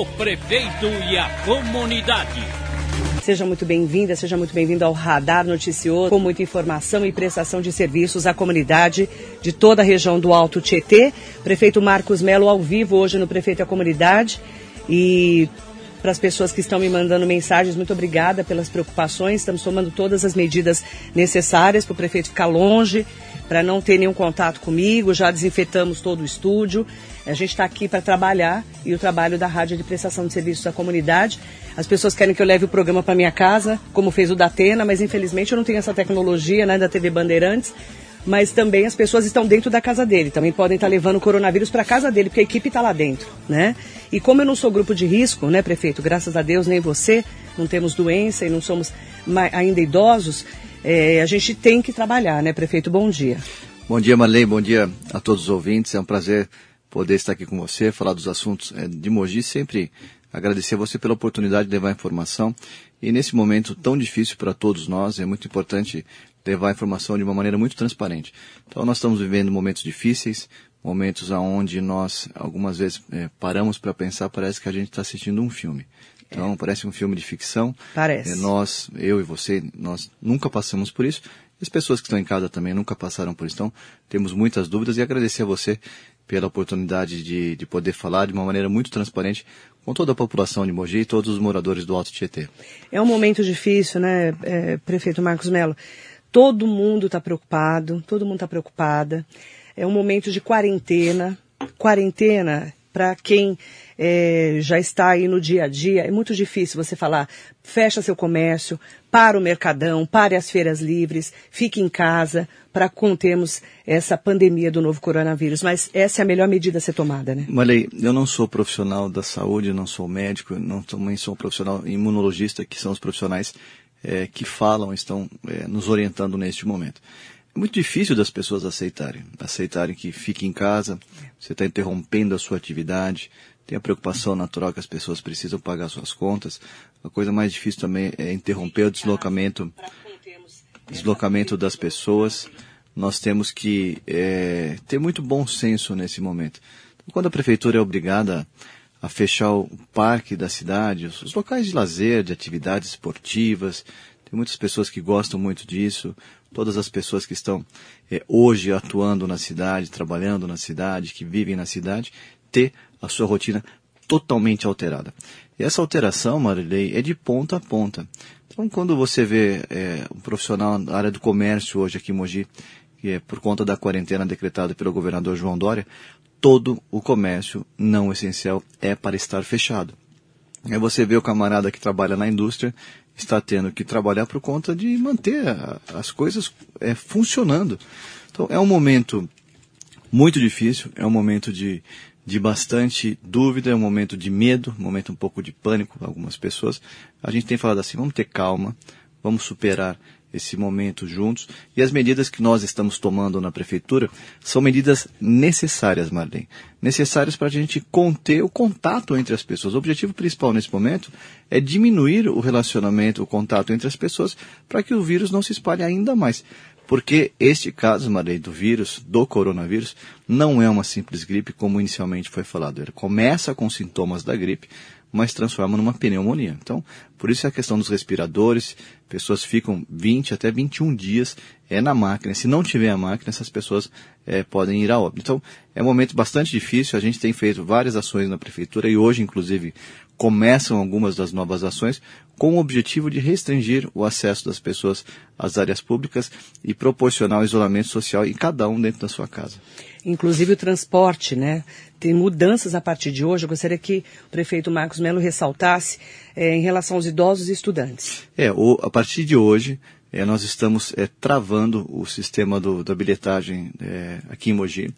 o prefeito e a comunidade. Seja muito bem-vinda, seja muito bem-vindo ao Radar Noticioso, com muita informação e prestação de serviços à comunidade de toda a região do Alto Tietê. Prefeito Marcos Melo ao vivo hoje no Prefeito e a Comunidade. E para as pessoas que estão me mandando mensagens, muito obrigada pelas preocupações. Estamos tomando todas as medidas necessárias para o prefeito ficar longe, para não ter nenhum contato comigo. Já desinfetamos todo o estúdio. A gente está aqui para trabalhar e o trabalho da Rádio de Prestação de Serviços à Comunidade. As pessoas querem que eu leve o programa para minha casa, como fez o da Atena, mas infelizmente eu não tenho essa tecnologia né, da TV Bandeirantes mas também as pessoas estão dentro da casa dele. Também podem estar levando o coronavírus para casa dele, porque a equipe está lá dentro, né? E como eu não sou grupo de risco, né, prefeito? Graças a Deus, nem você, não temos doença e não somos ainda idosos, é, a gente tem que trabalhar, né, prefeito? Bom dia. Bom dia, Marley. Bom dia a todos os ouvintes. É um prazer poder estar aqui com você, falar dos assuntos é, de Mogi. Sempre agradecer a você pela oportunidade de levar informação. E nesse momento tão difícil para todos nós, é muito importante levar a informação de uma maneira muito transparente. Então nós estamos vivendo momentos difíceis, momentos aonde nós algumas vezes é, paramos para pensar, parece que a gente está assistindo um filme. Então é. parece um filme de ficção. Parece. É, nós, eu e você, nós nunca passamos por isso. As pessoas que estão em casa também nunca passaram por isso. Então temos muitas dúvidas e agradecer a você pela oportunidade de, de poder falar de uma maneira muito transparente com toda a população de Mogi e todos os moradores do Alto Tietê. É um momento difícil, né, é, prefeito Marcos Melo? Todo mundo está preocupado, todo mundo está preocupada. É um momento de quarentena. Quarentena, para quem é, já está aí no dia a dia, é muito difícil você falar, fecha seu comércio, para o mercadão, pare as feiras livres, fique em casa para contermos essa pandemia do novo coronavírus. Mas essa é a melhor medida a ser tomada, né? Malei, eu não sou profissional da saúde, não sou médico, não também sou um profissional imunologista, que são os profissionais é, que falam, estão é, nos orientando neste momento. É muito difícil das pessoas aceitarem, aceitarem que fique em casa, você está interrompendo a sua atividade, tem a preocupação natural que as pessoas precisam pagar suas contas. A coisa mais difícil também é interromper o deslocamento, deslocamento das pessoas. Nós temos que é, ter muito bom senso nesse momento. Então, quando a prefeitura é obrigada a fechar o parque da cidade, os, os locais de lazer, de atividades esportivas. Tem muitas pessoas que gostam muito disso. Todas as pessoas que estão é, hoje atuando na cidade, trabalhando na cidade, que vivem na cidade, ter a sua rotina totalmente alterada. E essa alteração, Marilei, é de ponta a ponta. Então, quando você vê é, um profissional na área do comércio hoje aqui em Mogi, que é por conta da quarentena decretada pelo governador João Dória, todo o comércio não essencial é para estar fechado. Aí você vê o camarada que trabalha na indústria está tendo que trabalhar por conta de manter as coisas é, funcionando. Então é um momento muito difícil, é um momento de, de bastante dúvida, é um momento de medo, um momento um pouco de pânico para algumas pessoas. A gente tem falado assim, vamos ter calma, vamos superar esse momento juntos. E as medidas que nós estamos tomando na prefeitura são medidas necessárias, Marlene. Necessárias para a gente conter o contato entre as pessoas. O objetivo principal nesse momento é diminuir o relacionamento, o contato entre as pessoas, para que o vírus não se espalhe ainda mais. Porque este caso, Marlene, do vírus, do coronavírus, não é uma simples gripe, como inicialmente foi falado. Ele começa com sintomas da gripe, mas transforma numa pneumonia. Então, por isso é a questão dos respiradores, pessoas ficam 20 até 21 dias é na máquina. Se não tiver a máquina, essas pessoas é, podem ir a óbito. Então, é um momento bastante difícil. A gente tem feito várias ações na prefeitura e hoje, inclusive, começam algumas das novas ações com o objetivo de restringir o acesso das pessoas às áreas públicas e proporcionar o isolamento social em cada um dentro da sua casa. Inclusive o transporte, né? Tem mudanças a partir de hoje. Eu gostaria que o prefeito Marcos Melo ressaltasse é, em relação aos idosos e estudantes. É, o, a partir de hoje, é, nós estamos é, travando o sistema do, da bilhetagem é, aqui em Mogi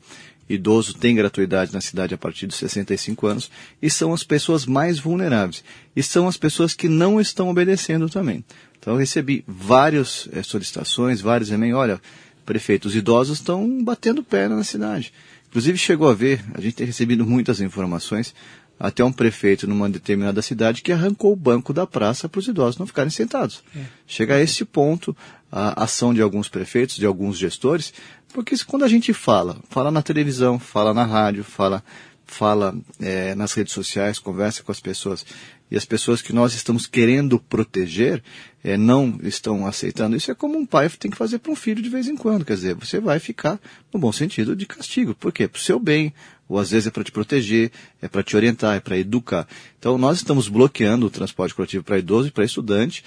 idoso tem gratuidade na cidade a partir dos 65 anos e são as pessoas mais vulneráveis. E são as pessoas que não estão obedecendo também. Então eu recebi várias é, solicitações, vários e-mails, olha, prefeito, os idosos estão batendo perna na cidade. Inclusive chegou a ver, a gente tem recebido muitas informações, até um prefeito numa determinada cidade que arrancou o banco da praça para os idosos não ficarem sentados. É. Chega a esse ponto a ação de alguns prefeitos, de alguns gestores, porque quando a gente fala, fala na televisão, fala na rádio, fala fala é, nas redes sociais, conversa com as pessoas, e as pessoas que nós estamos querendo proteger é, não estão aceitando, isso é como um pai tem que fazer para um filho de vez em quando. Quer dizer, você vai ficar, no bom sentido, de castigo. Por quê? Para o seu bem, ou às vezes é para te proteger, é para te orientar, é para educar. Então nós estamos bloqueando o transporte coletivo para idoso e para estudante.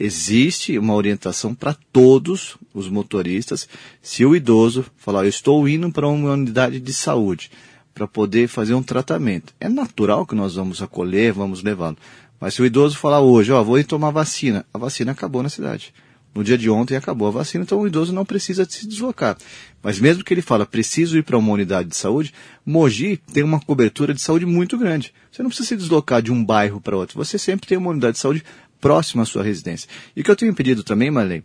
Existe uma orientação para todos os motoristas. Se o idoso falar, eu estou indo para uma unidade de saúde para poder fazer um tratamento, é natural que nós vamos acolher, vamos levando. Mas se o idoso falar hoje, ó, vou ir tomar vacina, a vacina acabou na cidade. No dia de ontem acabou a vacina, então o idoso não precisa se deslocar. Mas mesmo que ele fala, preciso ir para uma unidade de saúde, Mogi tem uma cobertura de saúde muito grande. Você não precisa se deslocar de um bairro para outro. Você sempre tem uma unidade de saúde próxima à sua residência. E o que eu tenho pedido também, Marlene,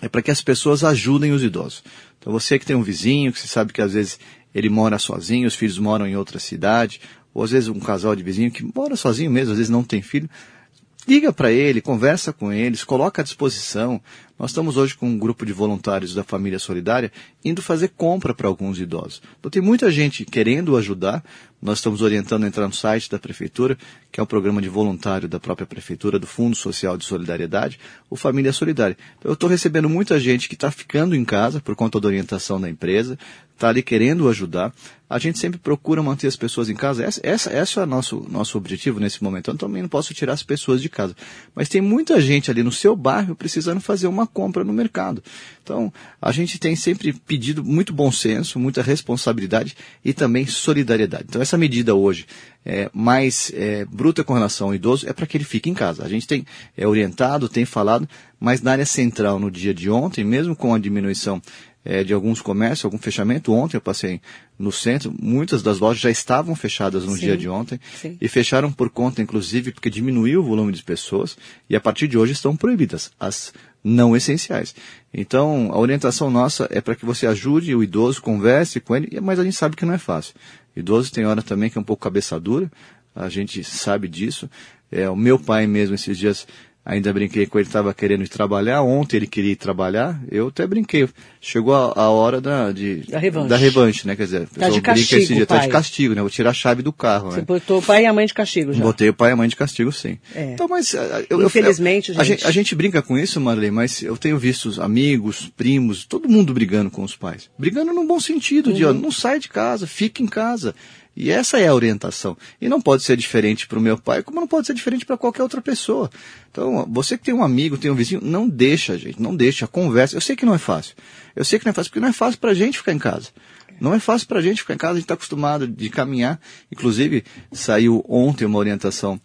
é para que as pessoas ajudem os idosos. Então você que tem um vizinho, que você sabe que às vezes ele mora sozinho, os filhos moram em outra cidade, ou às vezes um casal de vizinho que mora sozinho mesmo, às vezes não tem filho, liga para ele, conversa com eles, coloca à disposição. Nós estamos hoje com um grupo de voluntários da Família Solidária indo fazer compra para alguns idosos. Então tem muita gente querendo ajudar. Nós estamos orientando a entrar no site da Prefeitura, que é um programa de voluntário da própria Prefeitura, do Fundo Social de Solidariedade, o Família Solidária. Então, eu estou recebendo muita gente que está ficando em casa por conta da orientação da empresa, está ali querendo ajudar. A gente sempre procura manter as pessoas em casa. Essa, essa, essa é o nosso, nosso objetivo nesse momento. Eu também não posso tirar as pessoas de casa. Mas tem muita gente ali no seu bairro precisando fazer uma compra no mercado. Então, a gente tem sempre pedido muito bom senso, muita responsabilidade e também solidariedade. Então, essa medida hoje é, mais é, bruta com relação ao idoso é para que ele fique em casa. A gente tem é, orientado, tem falado, mas na área central, no dia de ontem, mesmo com a diminuição é, de alguns comércios, algum fechamento. Ontem eu passei no centro, muitas das lojas já estavam fechadas no sim, dia de ontem sim. e fecharam por conta, inclusive, porque diminuiu o volume de pessoas e a partir de hoje estão proibidas as não essenciais. Então, a orientação nossa é para que você ajude o idoso, converse com ele, mas a gente sabe que não é fácil. Idoso tem hora também que é um pouco cabeça dura, a gente sabe disso. É, o meu pai mesmo esses dias Ainda brinquei com ele, estava querendo ir trabalhar. Ontem ele queria ir trabalhar. Eu até brinquei. Chegou a, a hora da, de, da, revanche. da revanche, né? Quer dizer, tá de castigo, esse dia, tá de castigo, né? Vou tirar a chave do carro. Você né? botou o pai e a mãe de castigo já. Botei o pai e a mãe de castigo, sim. É. Então, mas. Eu, Infelizmente, eu, a, gente... a gente brinca com isso, Marley, mas eu tenho visto amigos, primos, todo mundo brigando com os pais. Brigando num bom sentido, uhum. de ó, não sai de casa, fica em casa. E essa é a orientação. E não pode ser diferente para o meu pai, como não pode ser diferente para qualquer outra pessoa. Então, você que tem um amigo, tem um vizinho, não deixa, gente, não deixa, conversa. Eu sei que não é fácil. Eu sei que não é fácil, porque não é fácil para a gente ficar em casa. Não é fácil para a gente ficar em casa, a gente está acostumado de caminhar. Inclusive, saiu ontem uma orientação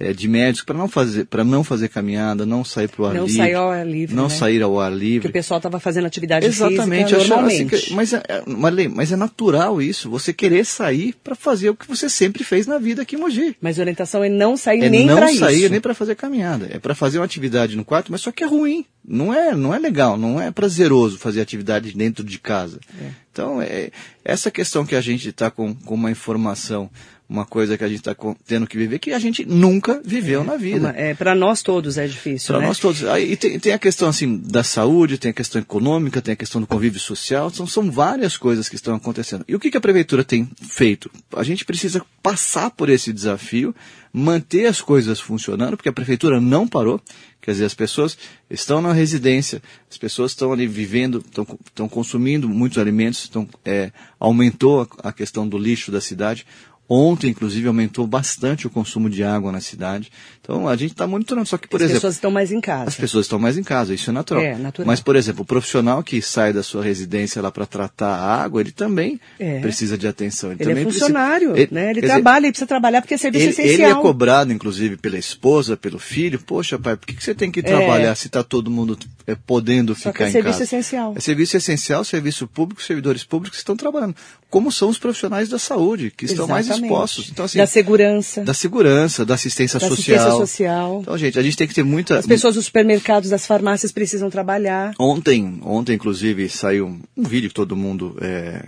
é, de médicos para não fazer para não fazer caminhada, não sair para o ar não livre, sair ao ar livre, não né? sair ao ar livre. Porque o pessoal estava fazendo atividade Exatamente, física normalmente. Assim, mas, é, é, Marlene, mas é natural isso, você querer sair para fazer o que você sempre fez na vida aqui em Mogi. Mas a orientação é não sair é nem para isso. não sair nem para fazer caminhada, é para fazer uma atividade no quarto, mas só que é ruim, não é não é legal, não é prazeroso fazer atividade dentro de casa. É. Então é essa questão que a gente está com, com uma informação uma coisa que a gente está tendo que viver que a gente nunca viveu é, na vida. É, para nós todos é difícil. Para né? nós todos. Aí tem, tem, a questão assim da saúde, tem a questão econômica, tem a questão do convívio social, são, são várias coisas que estão acontecendo. E o que, que a prefeitura tem feito? A gente precisa passar por esse desafio, manter as coisas funcionando, porque a prefeitura não parou. Quer dizer, as pessoas estão na residência, as pessoas estão ali vivendo, estão, estão consumindo muitos alimentos, estão, é, aumentou a, a questão do lixo da cidade. Ontem, inclusive, aumentou bastante o consumo de água na cidade. Então, a gente está monitorando. Só que, por as exemplo. As pessoas estão mais em casa. As pessoas estão mais em casa, isso é natural. É, natural. Mas, por exemplo, o profissional que sai da sua residência lá para tratar a água, ele também é. precisa de atenção. Ele, ele também é funcionário, precisa... né? Ele trabalha, ele precisa trabalhar porque é serviço ele, essencial. Ele é cobrado, inclusive, pela esposa, pelo filho. Poxa, pai, por que, que você tem que trabalhar é. se está todo mundo é, podendo Só ficar é em serviço casa? essencial. É serviço essencial, serviço público, servidores públicos estão trabalhando. Como são os profissionais da saúde, que estão Exatamente. mais expostos. Então, assim, da segurança. Da segurança, da assistência da social. Assistência social. Então, gente, a gente tem que ter muita. As pessoas dos supermercados, das farmácias precisam trabalhar. Ontem, ontem, inclusive, saiu um vídeo que todo mundo é,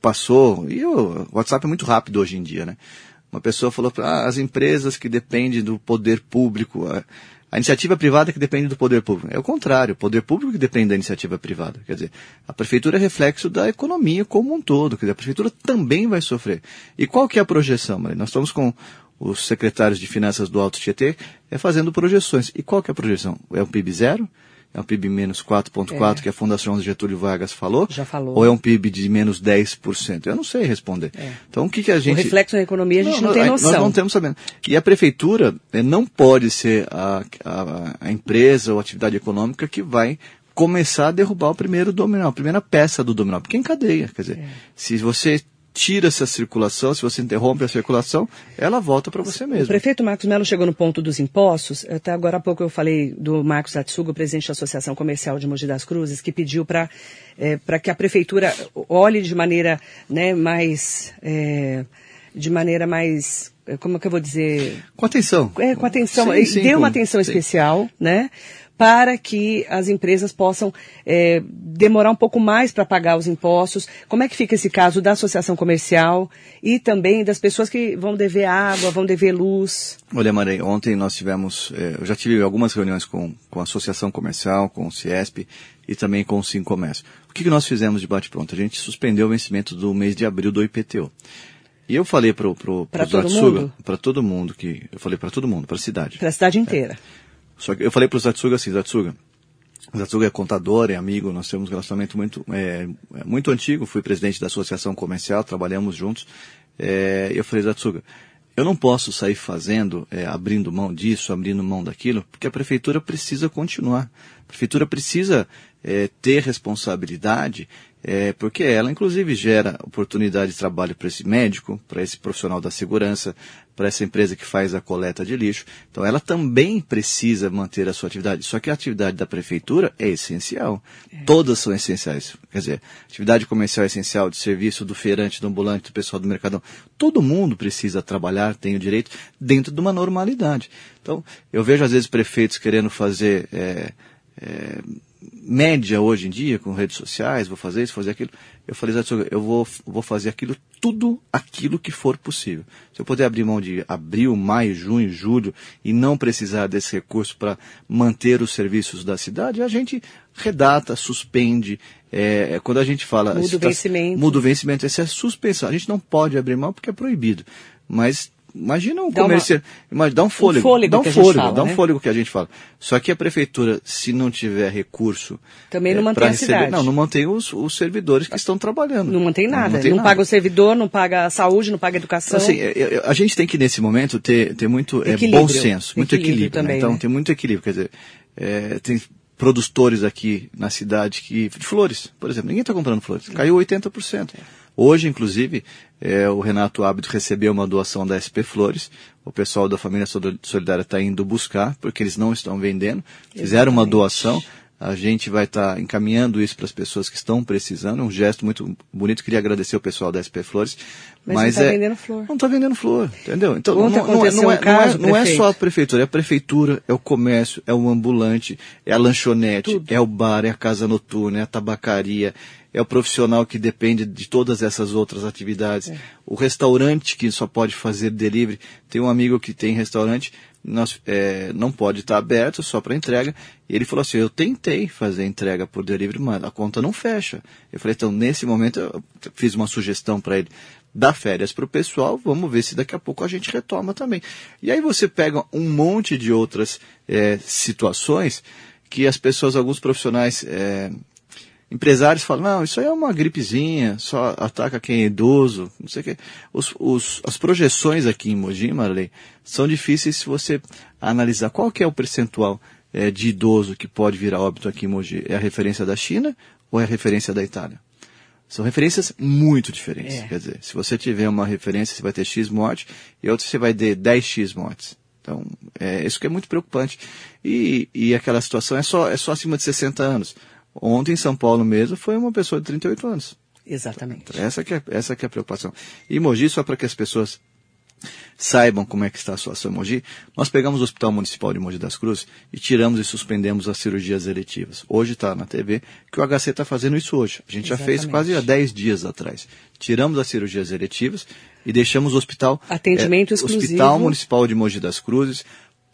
passou. E o WhatsApp é muito rápido hoje em dia, né? Uma pessoa falou para ah, as empresas que dependem do poder público. A iniciativa privada que depende do poder público. É o contrário, o poder público que depende da iniciativa privada. Quer dizer, a prefeitura é reflexo da economia como um todo. Quer dizer, a prefeitura também vai sofrer. E qual que é a projeção, Maria? Nós estamos com os secretários de finanças do Alto Tietê é fazendo projeções. E qual que é a projeção? É um PIB zero? É um PIB menos 4,4% é. que a Fundação Getúlio Vargas falou? Já falou. Ou é um PIB de menos 10%? Eu não sei responder. É. Então, o que, que a gente... O reflexo na economia a gente não, não tem noção. Nós não temos sabendo. E a prefeitura né, não pode ser a, a, a empresa ou atividade econômica que vai começar a derrubar o primeiro dominó, a primeira peça do dominó, porque encadeia. Quer dizer, é. se você tira essa circulação, se você interrompe a circulação, ela volta para você mesmo. O prefeito Marcos Melo chegou no ponto dos impostos. Até agora há pouco eu falei do Marcos Atsuga, presidente da Associação Comercial de Mogi das Cruzes, que pediu para é, que a prefeitura olhe de maneira né, mais. É, de maneira mais é, como é que eu vou dizer? Com atenção. É, com atenção. Sim, sim, Deu uma atenção sim. especial, né? Para que as empresas possam é, demorar um pouco mais para pagar os impostos. Como é que fica esse caso da associação comercial e também das pessoas que vão dever água, vão dever luz? Olha, Maria, ontem nós tivemos, é, eu já tive algumas reuniões com, com a associação comercial, com o Ciesp e também com o Sim Comércio. O que, que nós fizemos de bate-pronto? A gente suspendeu o vencimento do mês de abril do IPTU. E eu falei para o Zatsuga, para todo mundo que eu falei para todo mundo, para a cidade. Para a cidade inteira. É. Só que eu falei pro Zatsuga assim, Zatsuga, Zatsuga é contador, é amigo, nós temos um relacionamento muito, é, é muito antigo, fui presidente da associação comercial, trabalhamos juntos. É, eu falei, Zatsuga, eu não posso sair fazendo, é, abrindo mão disso, abrindo mão daquilo, porque a prefeitura precisa continuar. A prefeitura precisa é, ter responsabilidade é, porque ela, inclusive, gera oportunidade de trabalho para esse médico, para esse profissional da segurança, para essa empresa que faz a coleta de lixo. Então, ela também precisa manter a sua atividade. Só que a atividade da prefeitura é essencial. É. Todas são essenciais. Quer dizer, atividade comercial é essencial, de serviço do feirante, do ambulante, do pessoal do mercadão. Todo mundo precisa trabalhar, tem o direito, dentro de uma normalidade. Então, eu vejo às vezes prefeitos querendo fazer. É, é, média hoje em dia, com redes sociais, vou fazer isso, fazer aquilo. Eu falei, eu vou, vou fazer aquilo, tudo aquilo que for possível. Se eu puder abrir mão de abril, maio, junho, julho e não precisar desse recurso para manter os serviços da cidade, a gente redata, suspende. É, quando a gente fala. Muda o vencimento. Muda o vencimento. Essa é a suspensão. A gente não pode abrir mão porque é proibido. Mas Imagina um comerciante, uma, dá um fôlego, um fôlego dá um fôlego, fala, dá um né? fôlego que a gente fala. Só que a prefeitura, se não tiver recurso, também não é, mantém a receber, cidade. Não, não mantém os, os servidores que estão trabalhando. Não mantém nada. Não, mantém não nada. paga o servidor, não paga a saúde, não paga a educação. Assim, é, é, a gente tem que nesse momento ter, ter muito é, bom senso, muito equilíbrio. equilíbrio né? também, né? Então né? tem muito equilíbrio, quer dizer, é, tem produtores aqui na cidade que de flores, por exemplo, ninguém está comprando flores, caiu 80%. Hoje, inclusive, é, o Renato Ábido recebeu uma doação da SP Flores. O pessoal da Família Solidária está indo buscar, porque eles não estão vendendo. Fizeram Exatamente. uma doação. A gente vai estar tá encaminhando isso para as pessoas que estão precisando. É um gesto muito bonito. Queria agradecer o pessoal da SP Flores. Mas, mas não está é, vendendo flor. Não está vendendo flor, entendeu? Então não, não, não, é, não, é, caso, não, é, não é só a prefeitura, é a prefeitura, é o comércio, é o ambulante, é a lanchonete, Tudo. é o bar, é a casa noturna, é a tabacaria, é o profissional que depende de todas essas outras atividades. É. O restaurante que só pode fazer delivery. Tem um amigo que tem restaurante, nós, é, não pode estar aberto só para entrega. E ele falou assim, eu tentei fazer entrega por delivery, mas a conta não fecha. Eu falei, então nesse momento eu fiz uma sugestão para ele. Dá férias para o pessoal, vamos ver se daqui a pouco a gente retoma também. E aí você pega um monte de outras é, situações que as pessoas, alguns profissionais é, empresários falam, não, isso aí é uma gripezinha, só ataca quem é idoso, não sei o quê. Os, os, as projeções aqui em Mogi, Marley, são difíceis se você analisar qual que é o percentual é, de idoso que pode virar óbito aqui em Mogi. É a referência da China ou é a referência da Itália? São referências muito diferentes. É. Quer dizer, se você tiver uma referência, você vai ter X mortes, e outra você vai ter 10X mortes. Então, é, isso que é muito preocupante. E, e aquela situação é só, é só acima de 60 anos. Ontem em São Paulo mesmo foi uma pessoa de 38 anos. Exatamente. Essa que é, essa que é a preocupação. E Mogi, só para que as pessoas saibam como é que está a situação em Mogi, nós pegamos o Hospital Municipal de Mogi das Cruzes e tiramos e suspendemos as cirurgias eletivas. Hoje está na TV que o HC está fazendo isso hoje. A gente Exatamente. já fez quase há 10 dias atrás. Tiramos as cirurgias eletivas e deixamos o hospital... Atendimento é, exclusivo. Hospital Municipal de Mogi das Cruzes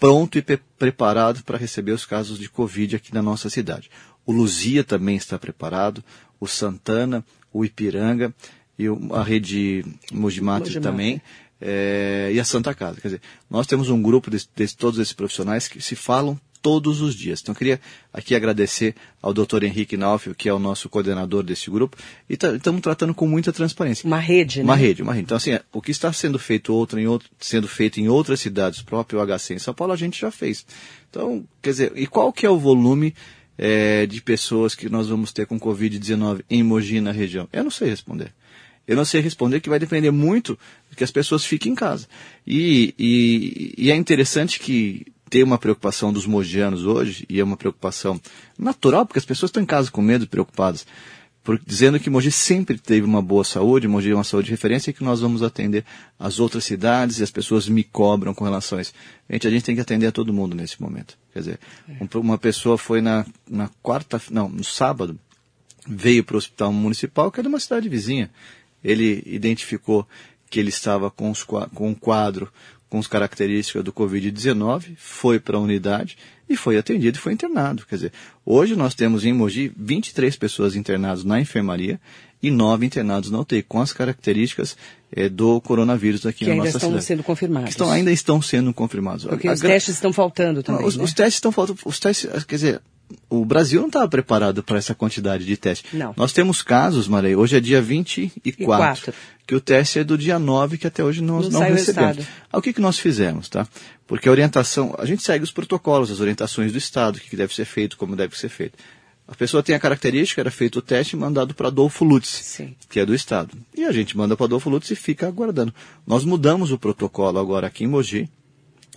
pronto e pre preparado para receber os casos de Covid aqui na nossa cidade. O Luzia também está preparado, o Santana, o Ipiranga e a rede Mojimate também. É, e a Santa Casa. Quer dizer, nós temos um grupo de, de todos esses profissionais que se falam todos os dias. Então, eu queria aqui agradecer ao Dr. Henrique Naufel, que é o nosso coordenador desse grupo, e estamos tratando com muita transparência. Uma rede, Uma né? rede, uma rede. Então, assim, o que está sendo feito, outro em outro, sendo feito em outras cidades, próprio HC em São Paulo, a gente já fez. Então, quer dizer, e qual que é o volume é, de pessoas que nós vamos ter com Covid-19 em Mogi na região? Eu não sei responder. Eu não sei responder, que vai depender muito que as pessoas fiquem em casa. E, e, e é interessante que tem uma preocupação dos mogianos hoje, e é uma preocupação natural, porque as pessoas estão em casa com medo e preocupadas, por, dizendo que Mogi sempre teve uma boa saúde, Mogi é uma saúde de referência e que nós vamos atender as outras cidades e as pessoas me cobram com relação a isso. Gente, a gente tem que atender a todo mundo nesse momento. Quer dizer, é. uma pessoa foi na, na quarta, não, no sábado, veio para o hospital municipal, que é de uma cidade vizinha. Ele identificou que ele estava com, os, com um quadro com as características do Covid-19, foi para a unidade e foi atendido e foi internado. Quer dizer, hoje nós temos em Mogi 23 pessoas internadas na enfermaria e 9 internados na UTI, com as características é, do coronavírus aqui que na nossa cidade. Que ainda estão sendo confirmados. Estão, ainda estão sendo confirmados. Porque a, os a, testes estão faltando também. Os, né? os testes estão faltando. Os testes, quer dizer, o Brasil não estava preparado para essa quantidade de testes. Não. Nós temos casos, Marei, hoje é dia 24, quatro. que o teste é do dia 9, que até hoje nós não, não recebemos. Ah, o que, que nós fizemos, tá? Porque a orientação, a gente segue os protocolos, as orientações do Estado, o que, que deve ser feito, como deve ser feito. A pessoa tem a característica, era feito o teste e mandado para Adolfo Lutz, Sim. que é do Estado. E a gente manda para Adolfo Lutz e fica aguardando. Nós mudamos o protocolo agora aqui em Mogi,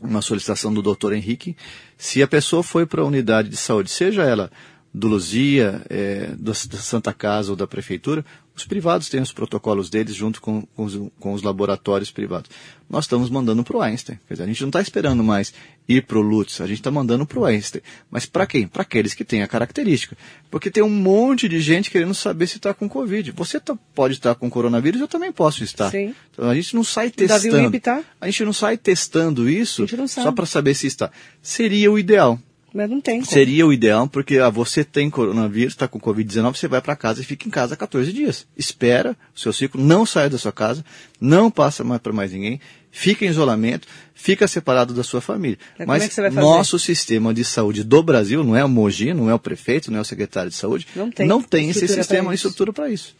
uma solicitação do doutor Henrique. Se a pessoa foi para a unidade de saúde, seja ela do Luzia, é, da Santa Casa ou da Prefeitura, os privados têm os protocolos deles junto com, com, os, com os, laboratórios privados. Nós estamos mandando para o Einstein. Quer dizer, a gente não está esperando mais ir para o Lutz, a gente está mandando para o Einstein. Mas para quem? Para aqueles que têm a característica. Porque tem um monte de gente querendo saber se está com Covid. Você tá, pode estar tá com coronavírus, eu também posso estar. Sim. Então a gente não sai testando. Davi tá? A gente não sai testando isso só para saber se está. Seria o ideal. Mas não tem como. Seria o ideal, porque ah, você tem coronavírus, está com Covid-19, você vai para casa e fica em casa 14 dias. Espera o seu ciclo, não saia da sua casa, não passa mais para mais ninguém, fica em isolamento, fica separado da sua família. Mas, Mas é nosso sistema de saúde do Brasil, não é o Mogi, não é o prefeito, não é o secretário de saúde, não tem, não tem esse sistema e estrutura para isso.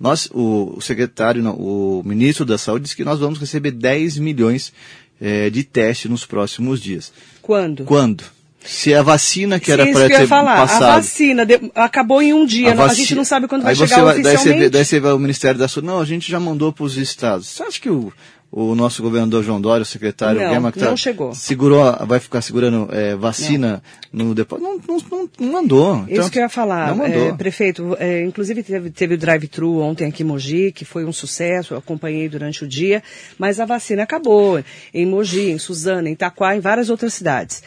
Nós, o, o secretário, não, o ministro da Saúde disse que nós vamos receber 10 milhões eh, de testes nos próximos dias. Quando? Quando? Se a vacina que era para ter falar. passado. A vacina de, acabou em um dia, a, não, a, gente não sabe quando vai chegar vai, oficialmente. Daí você, daí você vai ao Ministério da Saúde, não, a gente já mandou para os estados. Você acha que o, o nosso governador João Dória, o secretário não, Guerra, que não tá, chegou. segurou, vai ficar segurando é, vacina não. no depósito? Não, não, não, não mandou. Isso que eu ia falar. Não mandou. É, prefeito, é, inclusive teve, teve o drive-thru ontem aqui em Mogi, que foi um sucesso, eu acompanhei durante o dia, mas a vacina acabou em Mogi, em Suzana, em Itaquá, em várias outras cidades.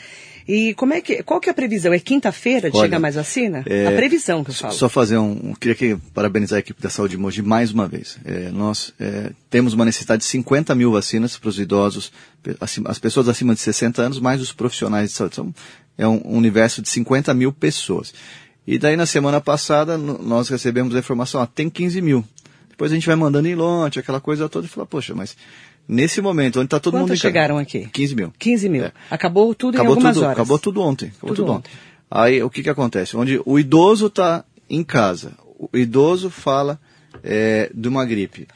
E como é que, qual que é a previsão? É quinta-feira de Olha, chegar mais vacina? É, a previsão que eu falo. Só fazer um, queria que parabenizar a equipe da saúde de Mogi mais uma vez. É, nós é, temos uma necessidade de 50 mil vacinas para os idosos, as pessoas acima de 60 anos, mais os profissionais de saúde. Então, é um universo de 50 mil pessoas. E daí na semana passada nós recebemos a informação, ah, tem 15 mil. Depois a gente vai mandando em lote, aquela coisa toda, e fala, poxa, mas nesse momento, onde está todo Quantos mundo em chegaram aqui? 15 mil. 15 mil. É. Acabou tudo acabou em algumas tudo, horas. Acabou tudo ontem. Acabou tudo, tudo ontem. ontem. Aí o que, que acontece? Onde o idoso está em casa, o idoso fala é, de uma gripe.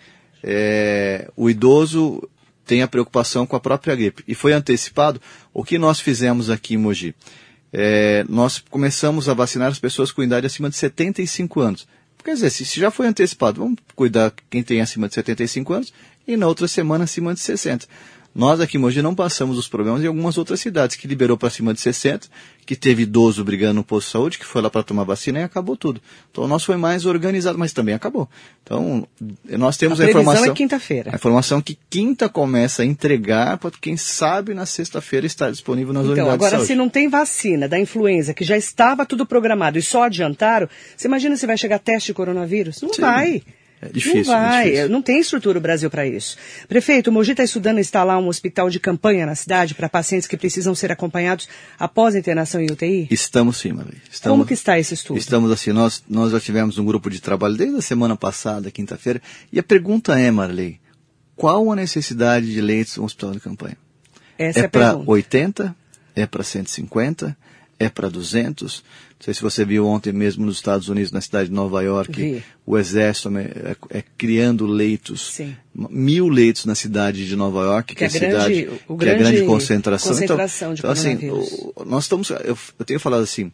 É, o idoso tem a preocupação com a própria gripe. E foi antecipado. O que nós fizemos aqui em Mogi? É, nós começamos a vacinar as pessoas com idade acima de 75 anos. Quer dizer, se já foi antecipado, vamos cuidar quem tem acima de 75 anos e na outra semana acima de 60. Nós aqui em Mogi não passamos os problemas em algumas outras cidades, que liberou para cima de 60, que teve idoso brigando no posto de saúde, que foi lá para tomar vacina e acabou tudo. Então o nosso foi mais organizado, mas também acabou. Então nós temos a, a informação. é quinta-feira. A informação que quinta começa a entregar para quem sabe na sexta-feira estar disponível nas então, unidades agora, de saúde. se não tem vacina da influenza, que já estava tudo programado e só adiantaram, você imagina se vai chegar teste de coronavírus? Não Sim. vai. É difícil. Não vai, difícil. não tem estrutura o Brasil para isso. Prefeito, o Mogi está estudando instalar um hospital de campanha na cidade para pacientes que precisam ser acompanhados após a internação em UTI? Estamos sim, Marley. Estamos, Como que está esse estudo? Estamos assim, nós, nós já tivemos um grupo de trabalho desde a semana passada, quinta-feira, e a pergunta é, Marley, qual a necessidade de leitos no hospital de campanha? Essa é, é para pergunta. 80? É para 150? É para 200? Não sei se você viu ontem mesmo nos Estados Unidos, na cidade de Nova York, Vi. o exército é, é- é criando leitos, Sim. mil leitos na cidade de Nova York, que, Que é é a grande- cidade o que é a grande grande concentração. concentração então, de então assim, nós estamos, eu, eu tenho falado assim,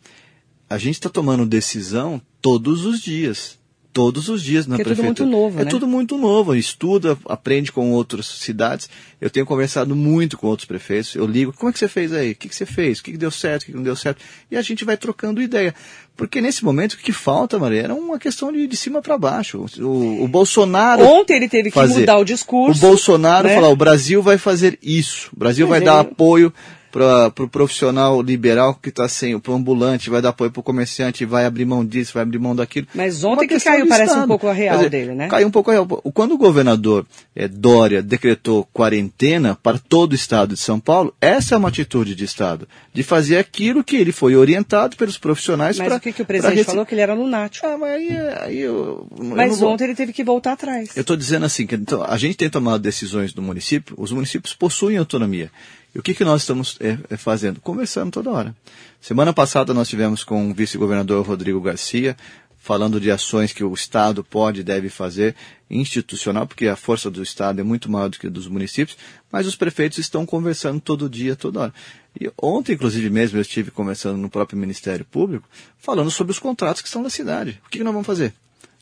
a gente está tomando decisão todos os dias. Todos os dias na Porque é tudo prefeitura. muito novo, É né? tudo muito novo. Estuda, aprende com outras cidades. Eu tenho conversado muito com outros prefeitos. Eu ligo, como é que você fez aí? O que, que você fez? O que, que deu certo? O que, que não deu certo? E a gente vai trocando ideia. Porque nesse momento o que falta, Maria, era uma questão de, de cima para baixo. O, o Bolsonaro. Ontem ele teve que fazer. mudar o discurso. O Bolsonaro né? falar, o Brasil vai fazer isso. O Brasil vai dar ele- apoio para o pro profissional liberal que está sem, para o ambulante, vai dar apoio para o comerciante, vai abrir mão disso, vai abrir mão daquilo. Mas Uma ontem que caiu, parece um Estado. pouco a real dizer, dele, né? Caiu um pouco a real. Quando o governador eh, Dória decretou quarentena para todo o estado de São Paulo, essa é uma atitude de Estado, de fazer aquilo que ele foi orientado pelos profissionais Mas para. o que, que o presidente falou? Que ele era lunático. Ah, mas aí, aí eu, eu Mas vou- ontem ele teve que voltar atrás. eu estou dizendo assim, que então, a gente tem tomado decisões no município, os municípios possuem autonomia. E o que, que nós estamos é, é, fazendo? Conversando toda hora. Semana passada nós tivemos com o vice-governador Rodrigo Garcia, falando de ações que o Estado pode e deve fazer, institucional, porque a força do Estado é muito maior do que a dos municípios, mas os prefeitos estão conversando todo dia, toda hora. E ontem, inclusive mesmo, eu estive conversando no próprio Ministério Público, falando sobre os contratos que estão na cidade. O que, que nós vamos fazer?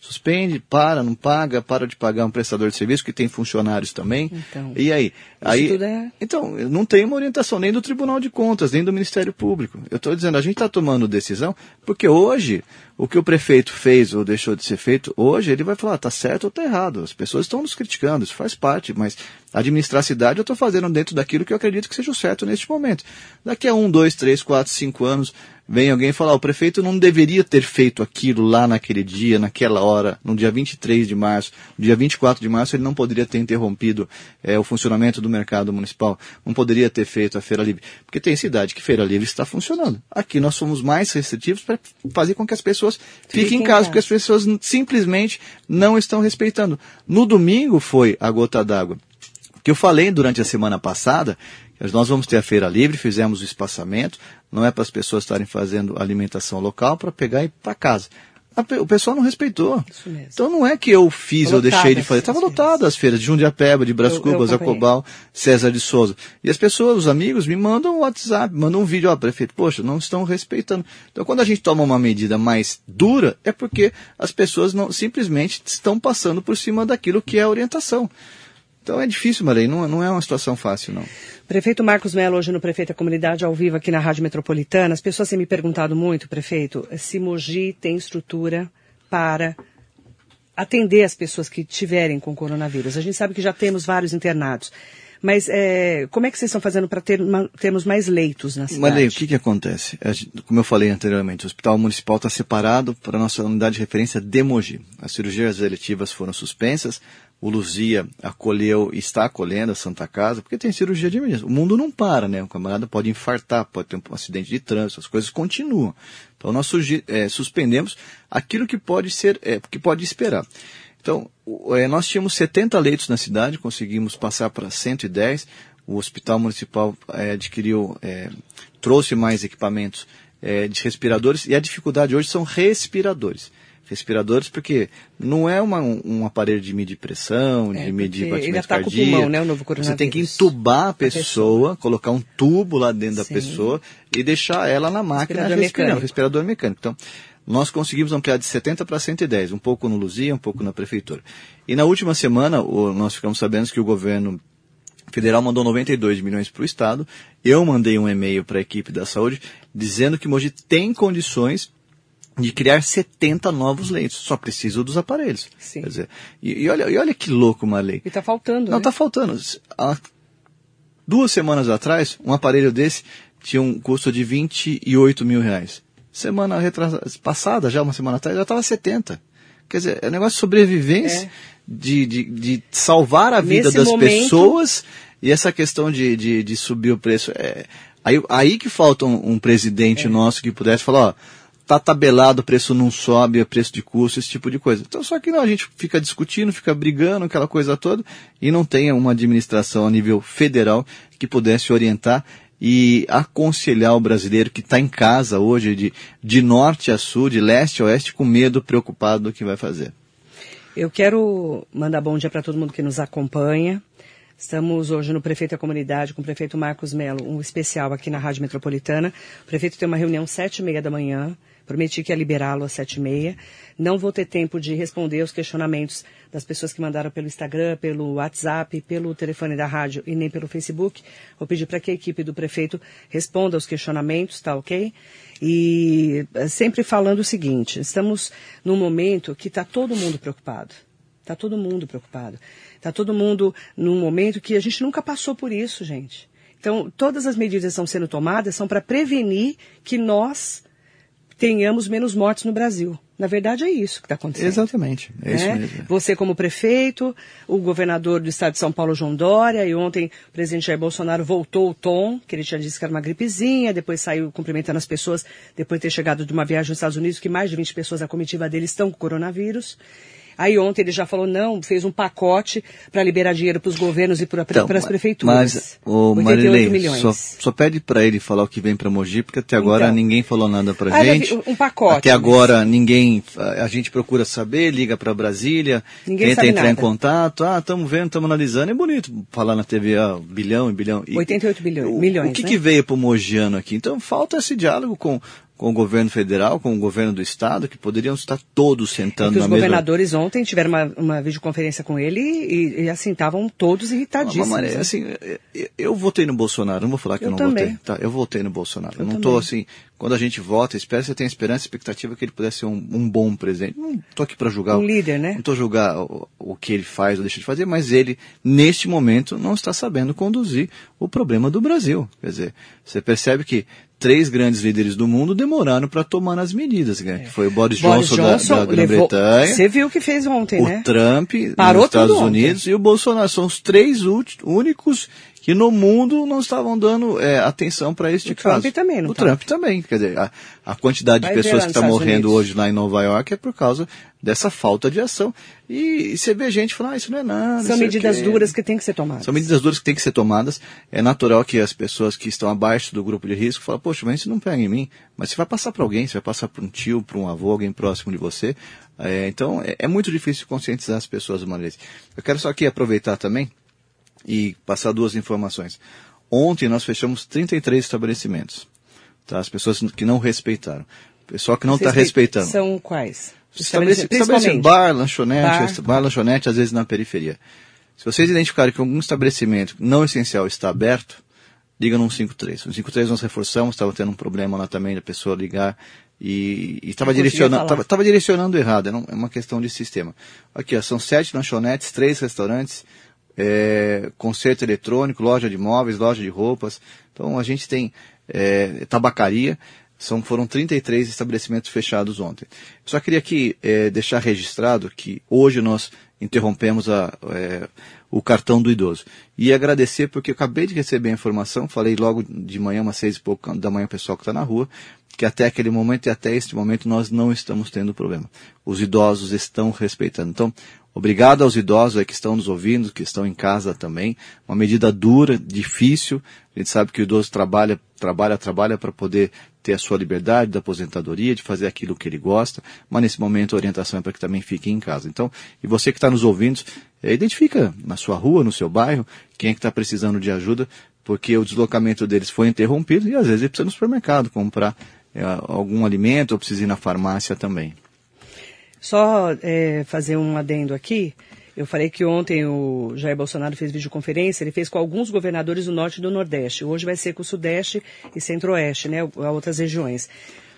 Suspende, para, não paga, para de pagar um prestador de serviço que tem funcionários também. Então, e aí? aí tudo é- Então, não tem uma orientação nem do Tribunal de Contas, nem do Ministério Público. Eu estou dizendo, a gente está tomando decisão, porque hoje, o que o prefeito fez ou deixou de ser feito, hoje ele vai falar, está certo ou está errado. As pessoas estão nos criticando, isso faz parte, mas administrar a cidade eu estou fazendo dentro daquilo que eu acredito que seja o certo neste momento. Daqui a um, dois, três, quatro, cinco anos, vem alguém falar, o prefeito não deveria ter feito aquilo lá naquele dia, naquela hora, no dia 23 de março, no dia 24 de março, ele não poderia ter interrompido eh, o funcionamento do mercado municipal, não poderia ter feito a Feira Livre. Porque tem cidade que Feira Livre está funcionando. Aqui nós somos mais restritivos para fazer com que as pessoas fiquem, Fiquem em casa, casa. porque as pessoas simplesmente não estão respeitando. No domingo foi a gota d'água que eu falei durante a semana passada, nós vamos ter a feira livre, fizemos o espaçamento, não é para as pessoas estarem fazendo alimentação local para pegar e ir para casa. Pe- O pessoal não respeitou. Então não é que eu fiz ou deixei de fazer. Estava lotado as feiras de Jundiapeba, de Bras Eu- eu Cubas, acompanhei. Jacobal, César de Souza. E as pessoas, os amigos, me mandam um WhatsApp, mandam um vídeo, ó, prefeito, poxa, não estão respeitando. Então quando a gente toma uma medida mais dura, é porque as pessoas não simplesmente estão passando por cima daquilo que é a orientação. Então é difícil, Marei, não, não é uma situação fácil, não. Prefeito Marcos Melo, hoje no Prefeito da Comunidade, ao vivo aqui na Rádio Metropolitana. As pessoas têm me perguntado muito, prefeito, se Mogi tem estrutura para atender as pessoas que tiverem com coronavírus. A gente sabe que já temos vários internados. Mas é, como é que vocês estão fazendo para ter, termos mais leitos na cidade? Marley, o que, que acontece? Como eu falei anteriormente, o Hospital Municipal está separado para a nossa unidade de referência de Mogi. As cirurgias eletivas foram suspensas, o Luzia acolheu e está acolhendo a Santa Casa, porque tem cirurgia de emergência. O mundo não para, né? O camarada pode infartar, pode ter um acidente de trânsito, as coisas continuam. Então nós eh, suspendemos aquilo que pode ser, eh, que pode esperar. Então, eh, nós tínhamos 70 leitos na cidade, conseguimos passar para 110. O Hospital Municipal adquiriu, trouxe mais equipamentos de respiradores e a dificuldade hoje são respiradores. Respiradores porque não é uma- um, aparelho de medir pressão, É, de medir porque batimento ataca o cardíaco. pulmão, né, o novo Você tem que coronavírus. entubar a pessoa, colocar um tubo lá dentro Sim. da pessoa e deixar ela na máquina Respirador respirando, mecânico. respirador mecânico. Então, nós conseguimos ampliar de 70 para 110, um pouco no Luzia, um pouco na prefeitura. E na última semana, o- nós ficamos sabendo que o governo federal mandou 92 milhões para o Estado. Eu mandei um e-mail para a equipe da saúde dizendo que Mogi tem condições de criar 70 novos leitos. Só precisa dos aparelhos. Sim. Quer dizer, e, e olha, e olha que louco, Marley. E está faltando, Não, né? está faltando. Há duas semanas atrás, um aparelho desse tinha um custo de 28 mil reais. Semana retrasa- passada, já uma semana atrás, já estava 70. Quer dizer, é um negócio de sobrevivência, é. de, de, de salvar a vida Nesse das momento... pessoas e essa questão de, de, de subir o preço. É, aí, aí que falta um, um presidente é. nosso que pudesse falar, ó, tá tabelado, o preço não sobe, é preço de custo, esse tipo de coisa. Então, só que não, a gente fica discutindo, fica brigando, aquela coisa toda, e não tem uma administração a nível federal que pudesse orientar e aconselhar o brasileiro que está em casa hoje, de, de norte a sul, de leste a oeste, com medo, preocupado do que vai fazer. Eu quero mandar bom dia para todo mundo que nos acompanha. Estamos hoje no Prefeito da Comunidade com o prefeito Marcos Melo, um especial aqui na Rádio Metropolitana. O prefeito tem uma reunião sete e meia da manhã. Prometi que ia liberá-lo às sete e meia. Não vou ter tempo de responder os questionamentos das pessoas que mandaram pelo Instagram, pelo WhatsApp, pelo telefone da rádio e nem pelo Facebook. Vou pedir para que a equipe do prefeito responda aos questionamentos, tá ok? E eh, sempre falando o seguinte: estamos num momento que está todo mundo preocupado. Está todo mundo preocupado. Está todo mundo num momento que a gente nunca passou por isso, gente. Então, todas as medidas que estão sendo tomadas são para prevenir que nós tenhamos menos mortes no Brasil. Na verdade, é isso que está acontecendo. Exatamente. É né? isso mesmo. Você, como prefeito, o governador do estado de São Paulo, João Dória, e ontem o presidente Jair Bolsonaro voltou o tom, que ele tinha dito que era uma gripezinha, depois saiu cumprimentando as pessoas, depois de ter chegado de uma viagem nos Estados Unidos, que mais de 20 pessoas da comitiva dele estão com coronavírus. Aí ontem ele já falou, não, fez um pacote para liberar dinheiro para os governos e para então, as prefeituras. Mas, o Marilei, só, só, pede para ele falar o que vem para Mogi, porque até agora então, ninguém falou nada para ah, gente. Um pacote. Até mas... agora ninguém, a gente procura saber, liga para Brasília, ninguém tenta entrar nada. em contato, ah, estamos vendo, estamos analisando, é bonito falar na TV, ah, bilhão e bilhão. E, 88 bilhões, milhões, O que, né? que veio para o Mogiano aqui? Então falta esse diálogo com com o governo federal, com o governo do estado, que poderiam estar todos sentando é na mesma... Os governadores ontem tiveram uma, uma videoconferência com ele e, e assim, estavam todos irritadíssimos. Maré, né? assim, eu votei no Bolsonaro, não vou falar que eu, eu não também. votei. Tá, eu votei no Bolsonaro. Eu, eu não estou assim, quando a gente vota, espera você tem esperança e expectativa que ele pudesse ser um, um bom presidente. Não estou aqui para julgar. Um líder, né? Não estou julgar o, o que ele faz ou deixa de fazer, mas ele, neste momento, não está sabendo conduzir o problema do Brasil. Quer dizer, você percebe que três grandes líderes do mundo demoraram para tomar as medidas, né? Que foi o Boris, Boris Johnson, Johnson, da, da Grã-Bretanha. Você viu o que fez ontem, o né? O Trump Parou nos Estados Unidos ontem. e o Bolsonaro. São os três únicos que no mundo não estavam dando é, atenção para este o caso. Trump também, não O tá. Trump também. Quer dizer, a, a quantidade Vai de pessoas que estão morrendo Unidos. hoje lá em Nova York é por causa dessa falta de ação. E, e você vê gente falando, ah, isso não é nada. São medidas duras que têm que ser tomadas. São medidas duras que têm que ser tomadas. É natural que as pessoas que estão abaixo do grupo de risco falem, poxa, mas isso não pega em mim. Mas você vai passar para alguém, você vai passar para um tio, para um avô, alguém próximo de você. É, então, é, é, muito difícil conscientizar as pessoas de vez. Eu quero só aqui aproveitar também e passar duas informações. Ontem nós fechamos 33 estabelecimentos. Tá? As pessoas que não respeitaram. Pessoal que não está respeitando. São quais? Estabelece, estabelece bar, lanchonete, bar. bar, lanchonete, às vezes na periferia. Se vocês identificarem que algum estabelecimento não essencial está aberto, liga no 153. No 153 nós reforçamos, estava tendo um problema lá também da pessoa ligar e estava direcionando, tava, direcionando errado, é uma questão de sistema. Aqui, ó, são sete lanchonetes, três restaurantes, é, concerto eletrônico, loja de móveis, loja de roupas. Então a gente tem é, tabacaria, são, foram 33 estabelecimentos fechados ontem. Só queria aqui é, deixar registrado que hoje nós interrompemos a, é, o cartão do idoso. E agradecer porque eu acabei de receber a informação, falei logo de manhã, umas seis e pouco da manhã, o pessoal que está na rua, que até aquele momento e até este momento nós não estamos tendo problema. Os idosos estão respeitando. Então, Obrigado aos idosos que estão nos ouvindo, que estão em casa também. Uma medida dura, difícil. A gente sabe que o idoso trabalha, trabalha, trabalha para poder ter a sua liberdade da aposentadoria, de fazer aquilo que ele gosta, mas nesse momento a orientação é para que também fique em casa. Então, e você que está nos ouvindo, é, identifica na sua rua, no seu bairro, quem é que está precisando de ajuda, porque o deslocamento deles foi interrompido e às vezes ele precisa ir no supermercado comprar é, algum alimento ou precisa ir na farmácia também. Só é, fazer um adendo aqui. Eu falei que ontem o Jair Bolsonaro fez videoconferência, ele fez com alguns governadores do Norte e do Nordeste. Hoje vai ser com o Sudeste e Centro-Oeste, né, outras regiões.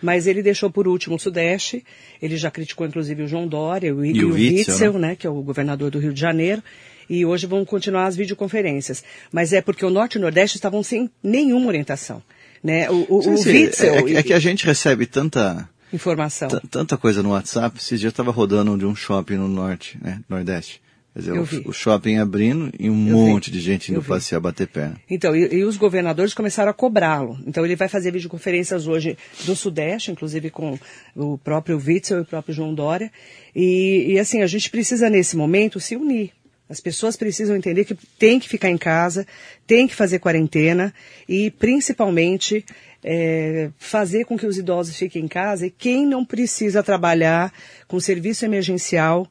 Mas ele deixou por último o Sudeste, ele já criticou inclusive o João Dória o, e, e o Witzel, Witzel né? né, que é o governador do Rio de Janeiro. E hoje vão continuar as videoconferências. Mas é porque o Norte e o Nordeste estavam sem nenhuma orientação. Né? O, o, sim, sim. o Witzel... É, é, que a gente recebe tanta informação. Tanta coisa no WhatsApp. Esses dias eu estava rodando de um shopping no norte, né, nordeste. Quer dizer, o, o, shopping abrindo e um eu monte vi. de gente indo passear, bater perna. Então, e, e os governadores começaram a cobrá-lo. Então, ele vai fazer videoconferências hoje do Sudeste, inclusive com o próprio Witzel e o próprio João Dória. E, e assim, a gente precisa, nesse momento, se unir. As pessoas precisam entender que tem que ficar em casa, tem que fazer quarentena e, principalmente, é, fazer com que os idosos fiquem em casa e quem não precisa trabalhar com serviço emergencial,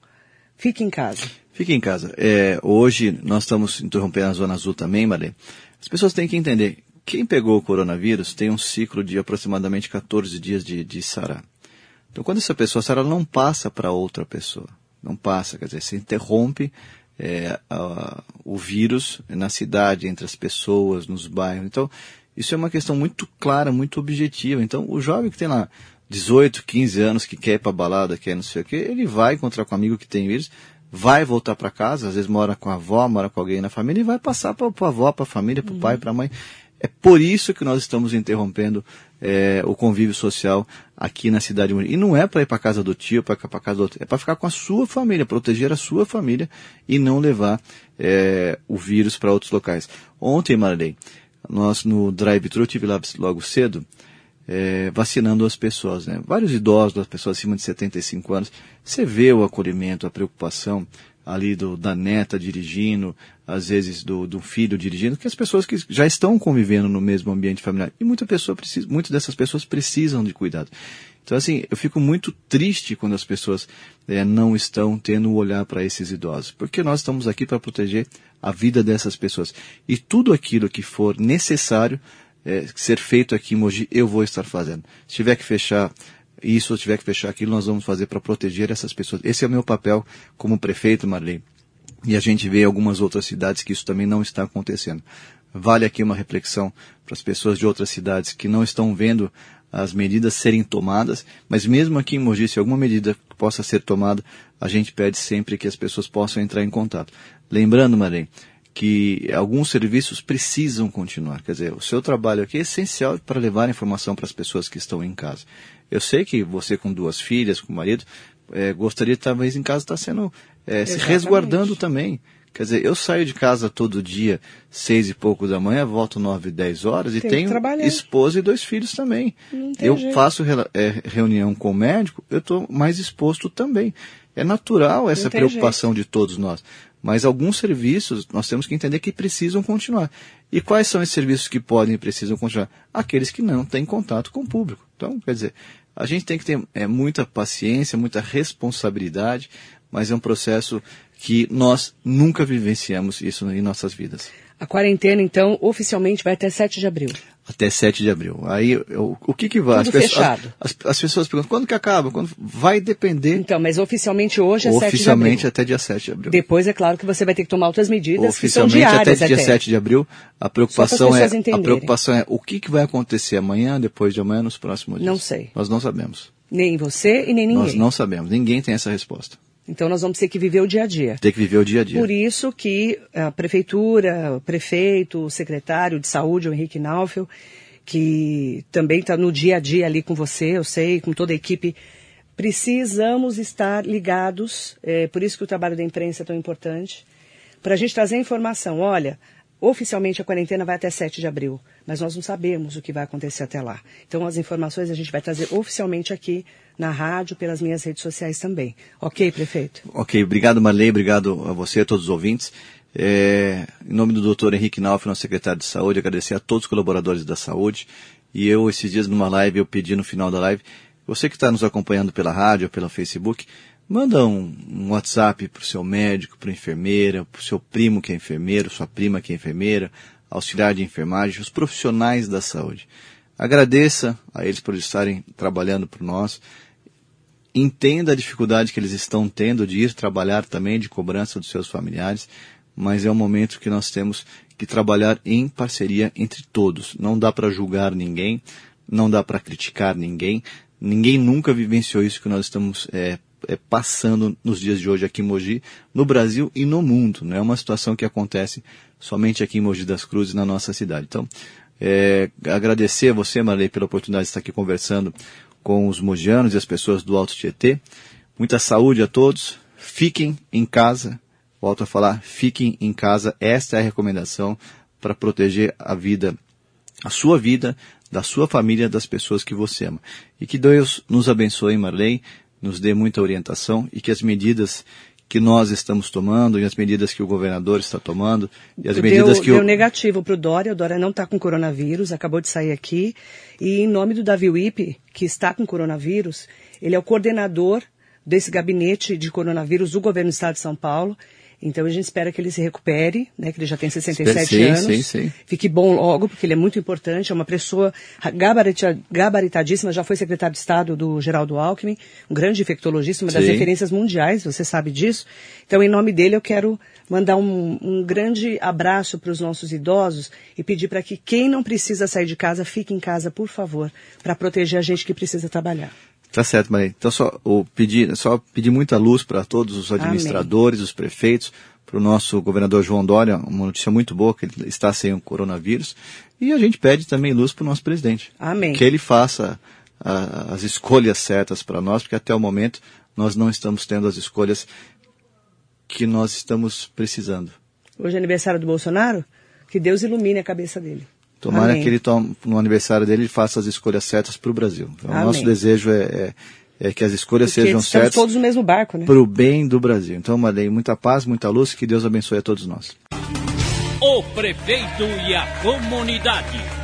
fique em casa. Fique em casa. É, hoje nós estamos interrompendo a Zona Azul também, Marlene. As pessoas têm que entender, quem pegou o coronavírus tem um ciclo de aproximadamente 14 dias de, de sarar. Então quando essa pessoa ela não passa para outra pessoa. Não passa, quer dizer, se interrompe é, a, o vírus na cidade, entre as pessoas, nos bairros. Então, isso é uma questão muito clara, muito objetiva. Então, o jovem que tem lá 18, 15 anos, que quer ir para balada, quer não sei o quê, ele vai encontrar com um amigo que tem vírus, vai voltar para casa, às vezes mora com a avó, mora com alguém na família, e vai passar para a avó, para a família, para o uhum. pai, para a mãe. É por isso que nós estamos interrompendo é, o convívio social aqui na cidade. E não é para ir para casa do tio, para ir para casa do outro, é para ficar com a sua família, proteger a sua família e não levar é, o vírus para outros locais. Ontem, Marley, nós no drive-thru, tive lá logo cedo, é, vacinando as pessoas, né? Vários idosos, as pessoas acima de 75 anos, você vê o acolhimento, a preocupação ali do, da neta dirigindo, às vezes do, do filho dirigindo, que as pessoas que já estão convivendo no mesmo ambiente familiar. E muita pessoa precisa, muitas dessas pessoas precisam de cuidado. Então, assim, eu fico muito triste quando as pessoas é, não estão tendo um olhar para esses idosos, porque nós estamos aqui para proteger a vida dessas pessoas. E tudo aquilo que for necessário é, ser feito aqui em Mogi, eu vou estar fazendo. Se tiver que fechar isso, se tiver que fechar aquilo, nós vamos fazer para proteger essas pessoas. Esse é o meu papel como prefeito, Marlene. E a gente vê em algumas outras cidades que isso também não está acontecendo. Vale aqui uma reflexão para as pessoas de outras cidades que não estão vendo as medidas serem tomadas, mas mesmo aqui em Mogi, se alguma medida possa ser tomada, a gente pede sempre que as pessoas possam entrar em contato. Lembrando, Marém, que alguns serviços precisam continuar. Quer dizer, o seu trabalho aqui é essencial para levar informação para as pessoas que estão em casa. Eu sei que você com duas filhas, com o marido, é, gostaria talvez em casa estar sendo é, se resguardando também. Quer dizer, eu saio de casa todo dia, seis e pouco da manhã, volto nove, dez horas e tenho esposa e dois filhos também. Eu jeito. faço é, reunião com o médico, eu estou mais exposto também. É natural essa preocupação jeito. de todos nós. Mas alguns serviços nós temos que entender que precisam continuar. E quais são esses serviços que podem e precisam continuar? Aqueles que não têm contato com o público. Então, quer dizer, a gente tem que ter é, muita paciência, muita responsabilidade, mas é um processo que nós nunca vivenciamos isso em nossas vidas. A quarentena, então, oficialmente vai até 7 de abril. Até 7 de abril. Aí, eu, o que que vai? Tudo as fechado. As, as, pessoas perguntam, quando que acaba? Quando vai depender. Então, mas oficialmente hoje é 7 de abril. Oficialmente até dia 7 de abril. Depois, é claro que você vai ter que tomar outras medidas Oficialmente que são diárias até dia 7 de abril. A preocupação é, a preocupação é o que que vai acontecer amanhã, depois de amanhã, nos próximos dias. Não sei. Nós não sabemos. Nem você e nem ninguém. Nós não sabemos. Ninguém tem essa resposta. Então nós vamos ter que viver o dia a dia. Ter que viver o dia a dia. Por isso que a prefeitura, o prefeito, o secretário de saúde, o Henrique Naufel, que também está no dia a dia ali com você, eu sei, com toda a equipe, precisamos estar ligados. É, por isso que o trabalho da imprensa é tão importante, para a gente trazer informação. Olha, Oficialmente a quarentena vai até 7 de abril, mas nós não sabemos o que vai acontecer até lá. Então as informações a gente vai trazer oficialmente aqui na rádio, pelas minhas redes sociais também. Ok, prefeito? Ok, obrigado Marley, obrigado a você, a todos os ouvintes. É, em nome do doutor Henrique Nauf, nosso secretário de saúde, agradecer a todos os colaboradores da saúde. E eu, esses dias numa live, eu pedi no final da live, você que está nos acompanhando pela rádio pelo Facebook, Manda um, um WhatsApp para o seu médico, para a enfermeira, para o seu primo que é enfermeiro, sua prima que é enfermeira, auxiliar de enfermagem, os profissionais da saúde. Agradeça a eles por estarem trabalhando por nós. Entenda a dificuldade que eles estão tendo de ir trabalhar também, de cobrança dos seus familiares, mas é um momento que nós temos que trabalhar em parceria entre todos. Não dá para julgar ninguém, não dá para criticar ninguém. Ninguém nunca vivenciou isso que nós estamos é, é, passando nos dias de hoje aqui em Mogi, no Brasil e no mundo. Não é uma situação que acontece somente aqui em Mogi das Cruzes, na nossa cidade. Então, é, agradecer a você, Marley, pela oportunidade de estar aqui conversando com os mogianos e as pessoas do Alto Tietê. Muita saúde a todos. Fiquem em casa. Volto a falar, fiquem em casa. Esta é a recomendação para proteger a vida, a sua vida, da sua família, das pessoas que você ama. E que Deus nos abençoe, Marley, nos dê muita orientação e que as medidas que nós estamos tomando e as medidas que o governador está tomando e as deu, medidas que deu o... negativo para o Dória, o Dória não está com coronavírus, acabou de sair aqui. E em nome do Davi Wipe, que está com coronavírus, ele é o coordenador desse gabinete de coronavírus do governo do estado de São Paulo então a gente espera que ele se recupere, né, que ele já tem 67 sim, anos. Sim, sim. Fique bom logo, porque ele é muito importante, é uma pessoa gabarita, gabaritadíssima, já foi secretário de Estado do Geraldo Alckmin, um grande infectologista, uma das sim. referências mundiais, você sabe disso. Então, em nome dele, eu quero mandar um, um grande abraço para os nossos idosos e pedir para que quem não precisa sair de casa, fique em casa, por favor, para proteger a gente que precisa trabalhar. Tá certo, Maria. Então só pedir, só pedir muita luz para todos os administradores, Amém. os prefeitos, para o nosso governador João Dória, uma notícia muito boa que ele está sem o coronavírus. E a gente pede também luz para o nosso presidente. Amém. Que ele faça a, as escolhas certas para nós, porque até o momento nós não estamos tendo as escolhas que nós estamos precisando. Hoje é aniversário do Bolsonaro? Que Deus ilumine a cabeça dele. Tomara Amém. que ele, tome, no aniversário dele, ele faça as escolhas certas para o Brasil. Então, o nosso desejo é, é, é, que as escolhas Porque sejam certas. todos no mesmo barco, né? Para o bem do Brasil. Então, Marlene, muita paz, muita luz, que Deus abençoe a todos nós. O prefeito e a comunidade.